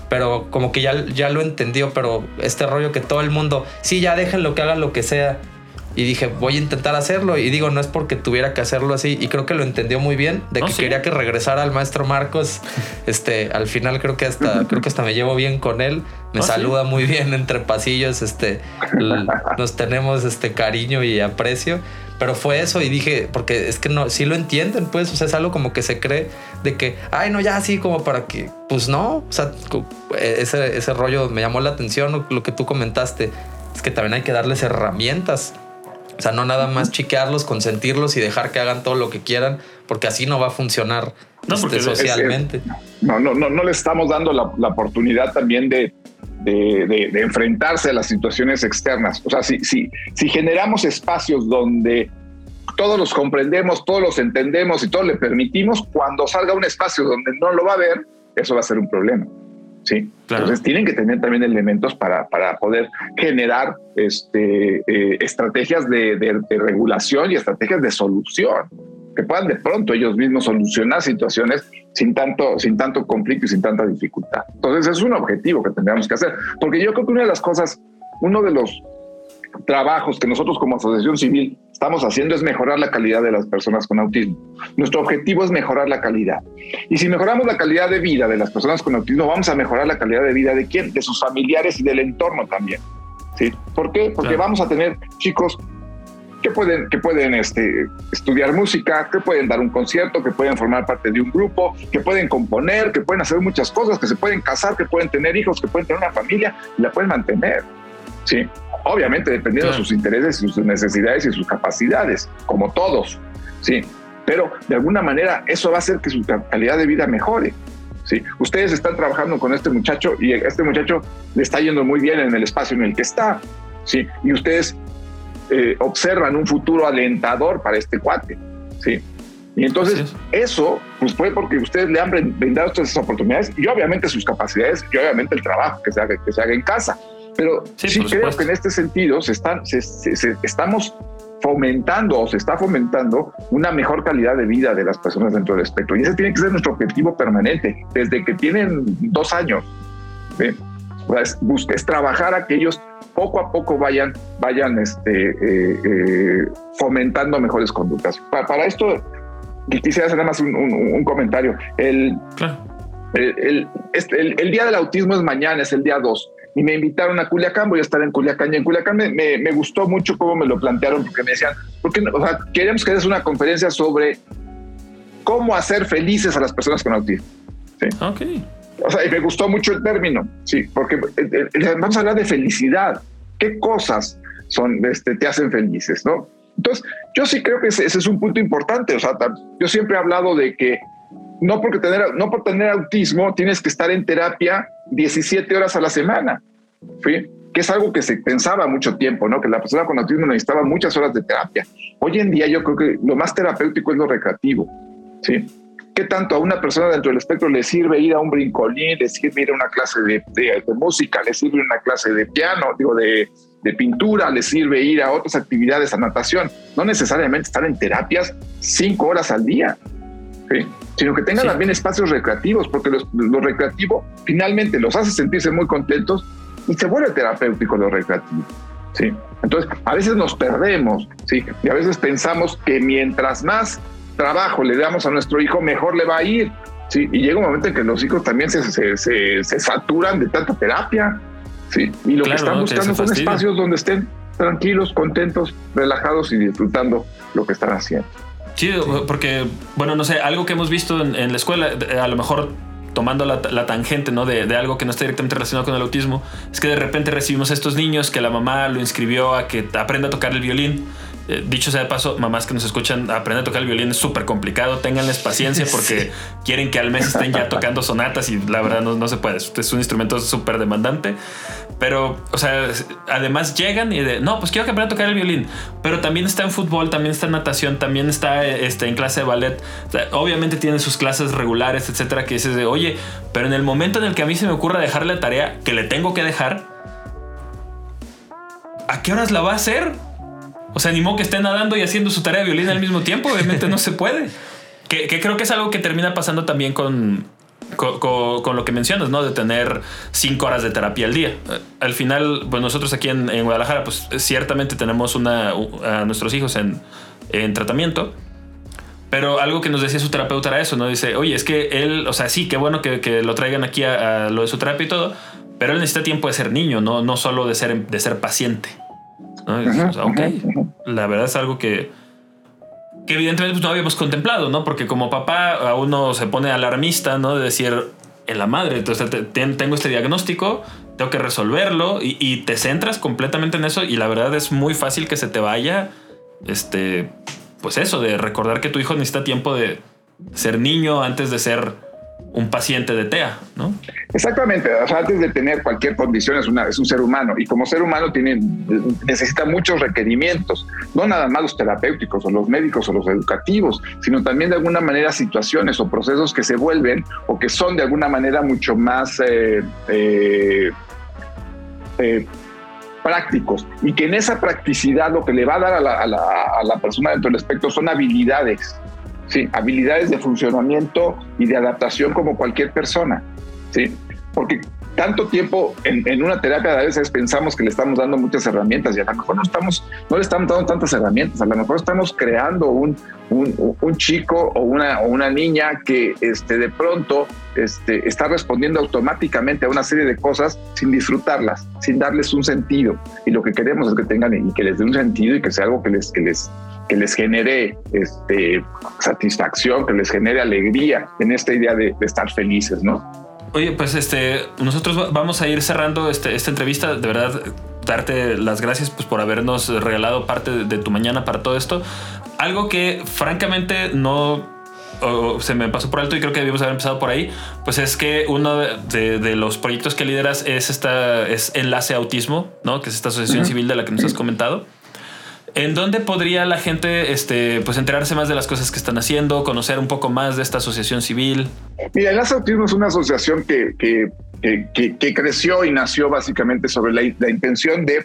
Pero como que ya, ya lo entendió, pero este rollo que todo el mundo, sí, ya déjenlo que hagan lo que sea. Y dije, voy a intentar hacerlo. Y digo, no es porque tuviera que hacerlo así. Y creo que lo entendió muy bien, de que quería que regresara al maestro Marcos. Este, al final creo que hasta, creo que hasta me llevo bien con él. Me saluda muy bien entre pasillos. Este, nos tenemos este cariño y aprecio. Pero fue eso y dije, porque es que no, sí lo entienden, pues, o sea, es algo como que se cree de que, ay, no, ya así como para que, pues no, o sea, ese, ese rollo me llamó la atención, lo que tú comentaste, es que también hay que darles herramientas O sea, no nada más chiquearlos, consentirlos y dejar que hagan todo lo que quieran, porque así no va a funcionar este, socialmente. no, no, no, no le estamos dando la, oportunidad también de, de, enfrentarse a las situaciones externas. O sea, si, si, si generamos espacios donde todos los comprendemos, todos los entendemos y todos le permitimos, cuando salga un espacio donde no lo va a ver, eso va a ser un problema. ¿Sí? Entonces tienen que tener también elementos para, para poder generar este, eh, estrategias de, de, regulación y estrategias de solución, que puedan de pronto ellos mismos solucionar situaciones sin tanto, sin tanto conflicto y sin tanta dificultad. Entonces es un objetivo que tendríamos que hacer, porque yo creo que una de las cosas, uno de los trabajos que nosotros como asociación civil estamos haciendo es mejorar la calidad de las personas con autismo. Nuestro objetivo es mejorar la calidad. Y si mejoramos la calidad de vida de las personas con autismo, vamos a mejorar la calidad de vida de quién? De sus familiares y del entorno también. ¿Sí? ¿Por qué? Porque vamos a tener chicos que pueden, que pueden este, estudiar música, que pueden dar un concierto, que pueden formar parte de un grupo, que pueden componer, que pueden hacer muchas cosas, que se pueden casar, que pueden tener hijos, que pueden tener una familia y la pueden mantener. ¿sí? Obviamente dependiendo de sus intereses, sus necesidades y sus capacidades, como todos, ¿sí? Pero de alguna manera eso va a hacer que su calidad de vida mejore. ¿sí? Ustedes están trabajando con este muchacho y este muchacho le está yendo muy bien en el espacio en el que está. ¿sí? Y ustedes eh, observan un futuro alentador para este cuate. ¿sí? Y entonces eso pues fue porque ustedes le han brindado todas esas oportunidades y obviamente sus capacidades y obviamente el trabajo que se haga, que se haga en casa. Pero sí, creo que en este sentido se están, estamos fomentando o se está fomentando una mejor calidad de vida de las personas dentro del espectro. Y ese tiene que ser nuestro objetivo permanente, desde que tienen dos años. Pues, es, trabajar a que ellos poco a poco vayan, vayan este, eh, eh, fomentando mejores conductas. Para, esto, quisiera hacer nada más un, comentario. El, este, el, el, día del autismo es mañana, es el día 2 y me invitaron a Culiacán, voy a estar en Culiacán. Y en Culiacán me, me, gustó mucho cómo me lo plantearon, porque me decían, porque o sea, queremos que des una conferencia sobre cómo hacer felices a las personas con autismo. ¿sí? Ok. O sea, y me gustó mucho el término, sí, porque eh, eh, vamos a hablar de felicidad. ¿Qué cosas son, este, te hacen felices, no? Entonces, yo sí creo que ese, ese es un punto importante. O sea, yo siempre he hablado de que no, porque tener, no por tener autismo tienes que estar en terapia 17 horas a la semana, ¿sí? que es algo que se pensaba mucho tiempo, ¿no? que la persona con autismo necesitaba muchas horas de terapia. Hoy en día yo creo que lo más terapéutico es lo recreativo. ¿sí? ¿Qué tanto a una persona dentro del espectro le sirve ir a un brincolín, le sirve ir a una clase de, de, música, le sirve una clase de piano, digo, de, de pintura, le sirve ir a otras actividades, a natación? No necesariamente estar en terapias cinco horas al día. ¿sí? Sino que tengan también espacios recreativos, porque los, lo recreativo finalmente los hace sentirse muy contentos y se vuelve terapéutico lo recreativo. ¿sí? Entonces, a veces nos perdemos, ¿sí? y a veces pensamos que mientras más trabajo le damos a nuestro hijo, mejor le va a ir. ¿sí? Y llega un momento en que los hijos también se, se, se, saturan de tanta terapia. ¿sí? Y lo que están buscando son espacios donde estén tranquilos, contentos, relajados y disfrutando lo que están haciendo. Sí, porque, bueno, no sé, algo que hemos visto en, la escuela, a lo mejor tomando la, tangente ¿no? De, de, algo que no está directamente relacionado con el autismo, es que de repente recibimos a estos niños que la mamá lo inscribió a que aprenda a tocar el violín eh, dicho sea de paso, mamás que nos escuchan, aprender a tocar el violín es súper complicado. Ténganles paciencia porque quieren que al mes estén ya tocando sonatas y la verdad no, se puede. Es un instrumento súper demandante. Pero, o sea, además llegan y de, no, pues quiero que aprenda a tocar el violín. Pero también está en fútbol, también está en natación, también está este, en clase de ballet. obviamente tienen sus clases regulares, etcétera, que dices de, oye, pero en el momento en el que a mí se me ocurra dejarle la tarea que le tengo que dejar, ¿a qué horas la va a hacer? O sea, animó que esté nadando y haciendo su tarea de violín al mismo tiempo. Obviamente no se puede. Que, creo que es algo que termina pasando también con, con, lo que mencionas, ¿no? De tener cinco horas de terapia al día. Al final, pues nosotros aquí en, Guadalajara, pues ciertamente tenemos una, a nuestros hijos en, en tratamiento. Pero algo que nos decía su terapeuta era eso, ¿no? Dice, oye, es que él, o sea, sí, qué bueno que, que lo traigan aquí a, a, lo de su terapia y todo, pero él necesita tiempo de ser niño, no, no solo de ser, de ser paciente ok, la verdad es algo que, que evidentemente pues, no habíamos contemplado, ¿no? Porque como papá a uno se pone alarmista, ¿no? De decir, en la madre, entonces tengo este diagnóstico, tengo que resolverlo y, te centras completamente en eso y la verdad es muy fácil que se te vaya este, pues eso, de recordar que tu hijo necesita tiempo de ser niño antes de ser un paciente de TEA, ¿no? Exactamente, antes de tener cualquier condición es, una, es un ser humano y como ser humano tiene, necesita muchos requerimientos, no nada más los terapéuticos o los médicos o los educativos, sino también de alguna manera situaciones o procesos que se vuelven o que son de alguna manera mucho más eh, eh, eh, prácticos y que en esa practicidad lo que le va a dar a la, a la persona dentro del espectro son habilidades ¿sí? habilidades de funcionamiento y de adaptación como cualquier persona. ¿sí? Porque tanto tiempo en, una terapia a veces pensamos que le estamos dando muchas herramientas y a lo mejor no, estamos, no le estamos dando tantas herramientas, a lo mejor estamos creando un, un, chico o una, o una niña que este, de pronto este, está respondiendo automáticamente a una serie de cosas sin disfrutarlas, sin darles un sentido. Y lo que queremos es que tengan y que les dé un sentido y que sea algo que les, que les, que les genere este, satisfacción, que les genere alegría en esta idea de, estar felices, ¿no? Oye, pues este, nosotros vamos a ir cerrando este, esta entrevista. De verdad, darte las gracias pues, por habernos regalado parte de, tu mañana para todo esto. Algo que francamente no se me pasó por alto y creo que debíamos haber empezado por ahí, pues es que uno de, los proyectos que lideras es esta es Enlace Autismo, ¿no? Que es esta asociación civil de la que nos has comentado. ¿En dónde podría la gente este, pues enterarse más de las cosas que están haciendo, conocer un poco más de esta asociación civil? Mira, Enlace Autismo es una asociación que, que, que, creció y nació básicamente sobre la, la intención de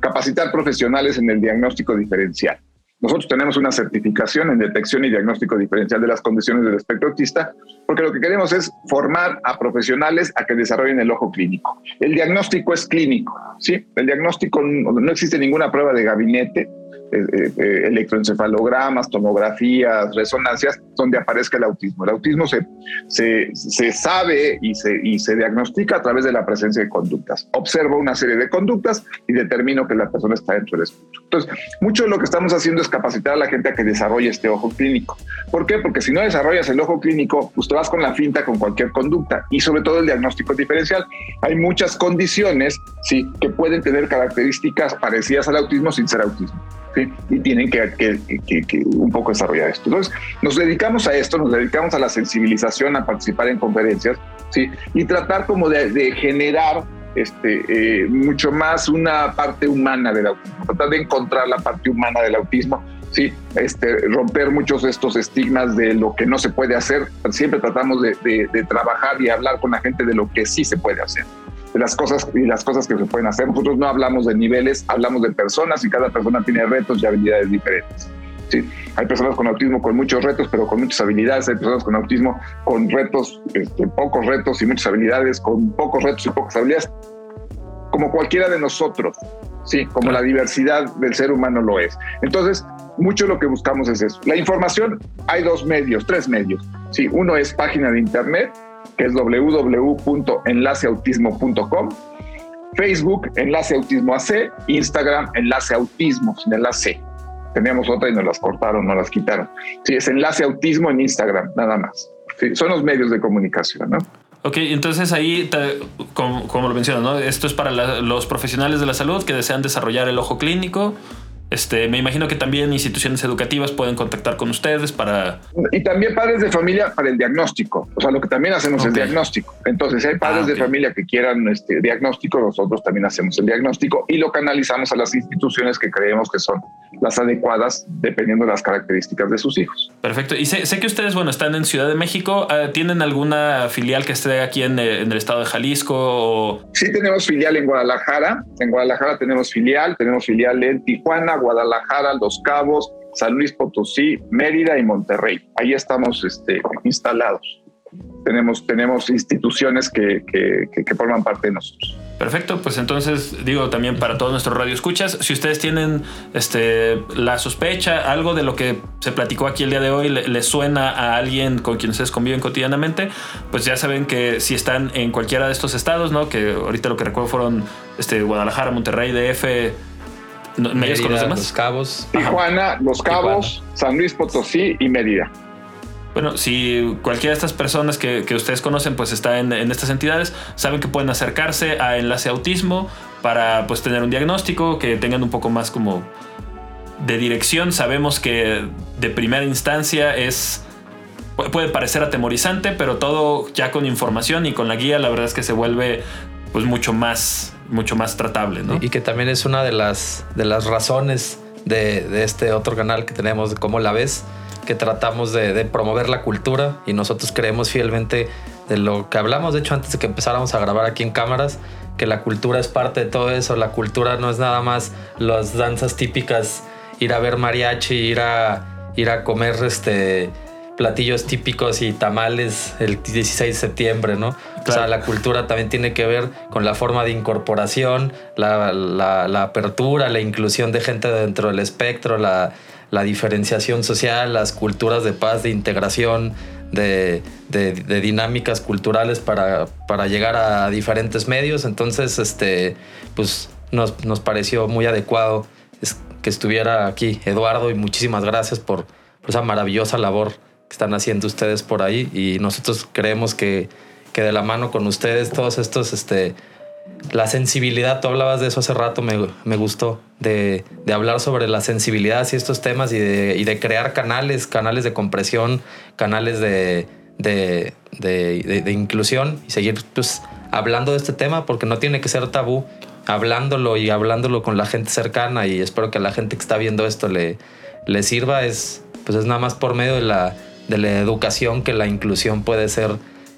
capacitar profesionales en el diagnóstico diferencial. Nosotros tenemos una certificación en detección y diagnóstico diferencial de las condiciones del espectro autista, porque lo que queremos es formar a profesionales a que desarrollen el ojo clínico. El diagnóstico es clínico, ¿sí? El diagnóstico no existe ninguna prueba de gabinete, eh, eh, eh, electroencefalogramas, tomografías, resonancias, donde aparezca el autismo. El autismo se, se, se, sabe y se, y se diagnostica a través de la presencia de conductas. Observo una serie de conductas y determino que la persona está dentro del espectro. Entonces, mucho de lo que estamos haciendo es capacitar a la gente a que desarrolle este ojo clínico. ¿Por qué? Porque si no desarrollas el ojo clínico, pues te vas con la finta con cualquier conducta y sobre todo el diagnóstico diferencial. Hay muchas condiciones sí, que pueden tener características parecidas al autismo sin ser autismo y tienen que, un poco desarrollar esto. Entonces, nos dedicamos a esto, nos dedicamos a la sensibilización, a participar en conferencias, ¿sí? y tratar como de, generar este, eh, mucho más una parte humana del autismo, tratar de encontrar la parte humana del autismo, ¿sí? este, romper muchos de estos estigmas de lo que no se puede hacer. Siempre tratamos de, de trabajar y hablar con la gente de lo que sí se puede hacer de las cosas y las cosas que se pueden hacer. Nosotros no hablamos de niveles, hablamos de personas y cada persona tiene retos y habilidades diferentes. Sí, hay personas con autismo con muchos retos, pero con muchas habilidades. Hay personas con autismo con retos, este, pocos retos y muchas habilidades, con pocos retos y pocas habilidades, como cualquiera de nosotros, sí, como la diversidad del ser humano lo es. Entonces, mucho lo que buscamos es eso. La información, hay dos medios, tres medios. Sí, uno es página de internet, que es www.enlaceautismo.com, Facebook, Enlace Autismo AC, Instagram, Enlace Autismo, sin enlace. Teníamos otra y nos las cortaron, nos las quitaron. Sí, es Enlace Autismo en Instagram, nada más. son los medios de comunicación, ¿no? Ok, entonces ahí, como, lo mencionas, ¿no? Esto es para los profesionales de la salud que desean desarrollar el ojo clínico este, me imagino que también instituciones educativas pueden contactar con ustedes para... Y también padres de familia para el diagnóstico. O sea, lo que también hacemos es diagnóstico. Entonces, si hay padres ah, de familia que quieran este diagnóstico, nosotros también hacemos el diagnóstico y lo canalizamos a las instituciones que creemos que son las adecuadas dependiendo de las características de sus hijos. Perfecto. Y sé, que ustedes, bueno, están en Ciudad de México. Ah, ¿Tienen alguna filial que esté aquí en, eh, en el estado de Jalisco? O... Sí, tenemos filial en Guadalajara. En Guadalajara tenemos filial. Tenemos filial en Tijuana, Guadalajara, Los Cabos, San Luis Potosí, Mérida y Monterrey. Ahí estamos este, instalados. Tenemos, tenemos instituciones que, que, forman parte de nosotros. Perfecto, pues entonces digo también para todos nuestros radioescuchas, si ustedes tienen este, la sospecha, algo de lo que se platicó aquí el día de hoy le, suena a alguien con quien ustedes conviven cotidianamente, pues ya saben que si están en cualquiera de estos estados, ¿no? Que ahorita lo que recuerdo fueron este, Guadalajara, Monterrey, DF, Mérida, con los demás? Los Cabos. Tijuana, Los Cabos, San Luis Potosí y Mérida. Bueno, si cualquiera de estas personas que, ustedes conocen pues está en, estas entidades, saben que pueden acercarse a Enlace Autismo para pues tener un diagnóstico, que tengan un poco más como de dirección sabemos que de primera instancia es puede parecer atemorizante, pero todo ya con información y con la guía, la verdad es que se vuelve pues mucho más, mucho más tratable, ¿no? Y que también es una de las, de las razones de, este otro canal que tenemos de Cómo la ves, que tratamos de, promover la cultura y nosotros creemos fielmente de lo que hablamos, de hecho, antes de que empezáramos a grabar aquí en cámaras, que la cultura es parte de todo eso. La cultura no es nada más las danzas típicas, ir a ver mariachi, ir a, ir a comer este platillos típicos y tamales el 16 de septiembre, ¿no? O sea, la cultura también tiene que ver con la forma de incorporación, la, apertura, la inclusión de gente dentro del espectro, la, diferenciación social, las culturas de paz, de integración, de, dinámicas culturales para, para, llegar a diferentes medios. Entonces, este, pues nos, nos pareció muy adecuado que estuviera aquí Eduardo y muchísimas gracias por esa maravillosa labor que están haciendo ustedes por ahí. Y nosotros creemos que, que de la mano con ustedes todos estos, este, la sensibilidad, tú hablabas de eso hace rato, me, me gustó, de, de, hablar sobre la sensibilidad y estos temas y de, y de, crear canales, canales de compresión, canales de, de, inclusión y seguir pues hablando de este tema porque no tiene que ser tabú, hablándolo y hablándolo con la gente cercana. Y espero que a la gente que está viendo esto le, le sirva, es, pues es nada más por medio de la de la educación que la inclusión puede ser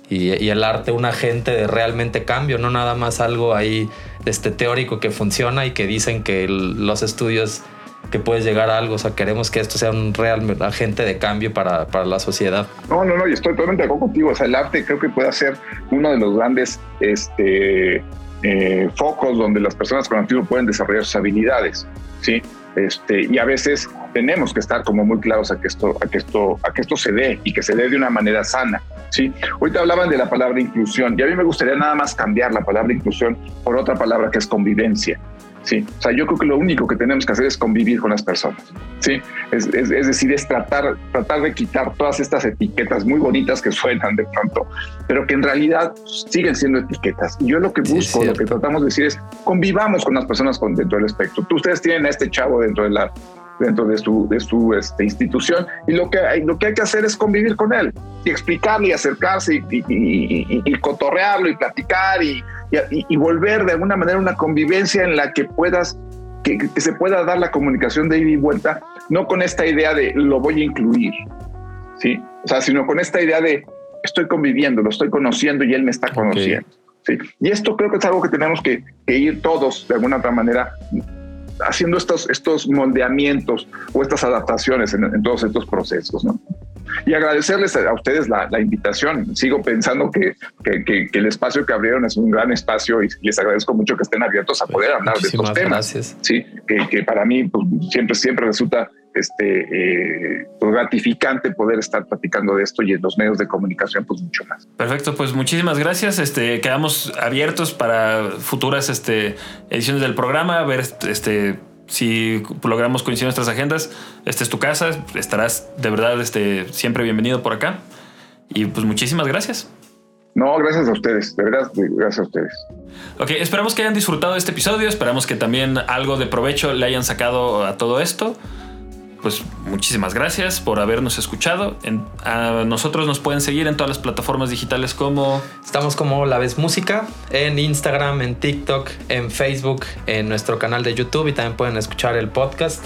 y, el arte un agente de realmente cambio, no nada más algo ahí este, teórico que funciona y que dicen que los estudios que puedes llegar a algo, o sea, queremos que esto sea un real agente de cambio para, para la sociedad. No, no, no, y estoy totalmente de acuerdo contigo, o sea, el arte creo que puede ser uno de los grandes este, eh, focos donde las personas con autismo pueden desarrollar sus habilidades, ¿sí? Este, y a veces tenemos que estar como muy claros a que esto, a que esto, a que esto se dé y que se dé de una manera sana. ¿sí? Ahorita hablaban de la palabra inclusión y a mí me gustaría nada más cambiar la palabra inclusión por otra palabra que es convivencia. Sí, o sea, yo creo que lo único que tenemos que hacer es convivir con las personas. Sí, es, es, decir, es tratar, tratar de quitar todas estas etiquetas muy bonitas que suenan de pronto, pero que en realidad siguen siendo etiquetas. Y yo lo que busco, lo que tratamos de decir es convivamos con las personas con, dentro del espectro. Tú, ustedes tienen a este chavo dentro de la dentro de su, de su este, institución y lo que, hay, lo que hay que hacer es convivir con él y explicarle y acercarse y, y, y cotorrearlo y platicar y, y, volver de alguna manera una convivencia en la que puedas, que, se pueda dar la comunicación de ida y vuelta, no con esta idea de lo voy a incluir, ¿sí? O sea, sino con esta idea de estoy conviviendo, lo estoy conociendo y él me está conociendo. ¿sí? Y esto creo que es algo que tenemos que, ir todos de alguna otra manera haciendo estos, estos moldeamientos o estas adaptaciones en, en todos estos procesos, ¿no? Y agradecerles a ustedes la, invitación. Sigo pensando que, que, el espacio que abrieron es un gran espacio y les agradezco mucho que estén abiertos a poder hablar de estos temas. Gracias. Sí, que, para mí pues, siempre, siempre resulta este, eh, pues, gratificante poder estar platicando de esto y en los medios de comunicación, pues mucho más. Perfecto, pues muchísimas gracias. Este, quedamos abiertos para futuras este, ediciones del programa, a ver este si logramos coincidir nuestras agendas, esta es tu casa, estarás de verdad este, siempre bienvenido por acá. Y pues muchísimas gracias. No, gracias a ustedes, de verdad, gracias a ustedes. Ok, esperamos que hayan disfrutado de este episodio, esperamos que también algo de provecho le hayan sacado a todo esto pues muchísimas gracias por habernos escuchado. a nosotros nos pueden seguir en todas las plataformas digitales como... Estamos como La Vez Música, en Instagram, en TikTok, en Facebook, en nuestro canal de YouTube y también pueden escuchar el podcast.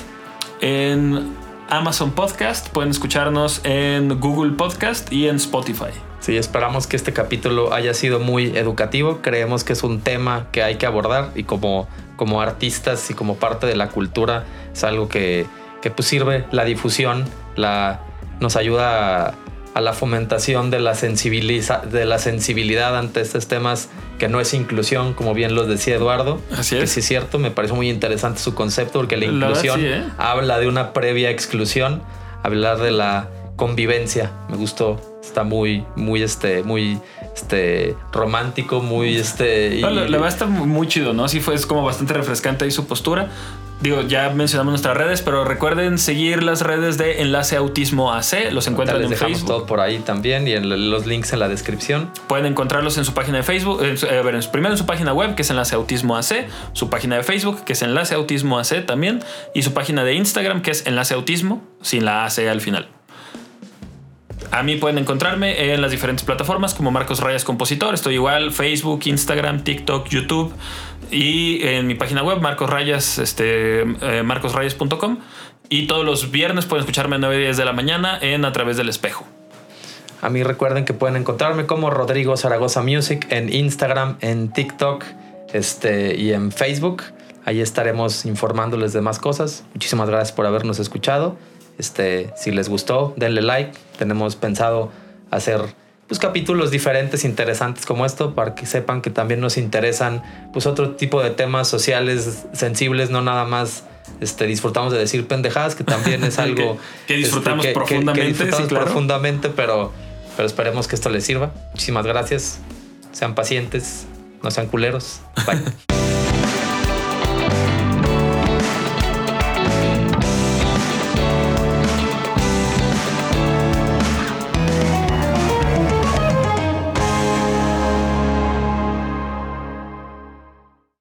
En Amazon Podcast, pueden escucharnos en Google Podcast y en Spotify. Sí, esperamos que este capítulo haya sido muy educativo. Creemos que es un tema que hay que abordar y como, como artistas y como parte de la cultura es algo que que pues sirve la difusión, la, nos ayuda a, la fomentación de la, de la sensibilidad ante estos temas que no es inclusión, como bien lo decía Eduardo. Así es. Que sí es cierto, me parece muy interesante su concepto porque la inclusión ¿eh? habla de una previa exclusión, hablar de la convivencia. Me gustó, está muy, muy, este, muy este romántico, muy este. la, verdad está muy chido, ¿no? Sí fue es como bastante refrescante ahí su postura. Digo, ya mencionamos nuestras redes, pero recuerden seguir las redes de Enlace Autismo AC. Los encuentran en Facebook. todo por ahí también y en los links en la descripción. Pueden encontrarlos en su página de Facebook. Eh, primero en su página web, que es Enlace Autismo AC. Su página de Facebook, que es Enlace Autismo AC también. Y su página de Instagram, que es Enlace Autismo, sin la AC al final. A mí pueden encontrarme en las diferentes plataformas como Marcos Rayas Compositor. Estoy igual Facebook, Instagram, TikTok, YouTube y en mi página web Marcos Rayas, este, eh, marcosrayas.com. Y todos los viernes pueden escucharme a 9 10 de la mañana en A través del espejo. A mí recuerden que pueden encontrarme como Rodrigo Zaragoza Music en Instagram, en TikTok este, y en Facebook. Ahí estaremos informándoles de más cosas. Muchísimas gracias por habernos escuchado. Este, si les gustó, denle like. Tenemos pensado hacer pues, capítulos diferentes, interesantes como esto, para que sepan que también nos interesan pues, otro tipo de temas sociales sensibles, no nada más este, disfrutamos de decir pendejadas, que también es algo que, disfrutamos este, profundamente. profundamente, pero, pero esperemos que esto les sirva. Muchísimas gracias. Sean pacientes, no sean culeros. Bye.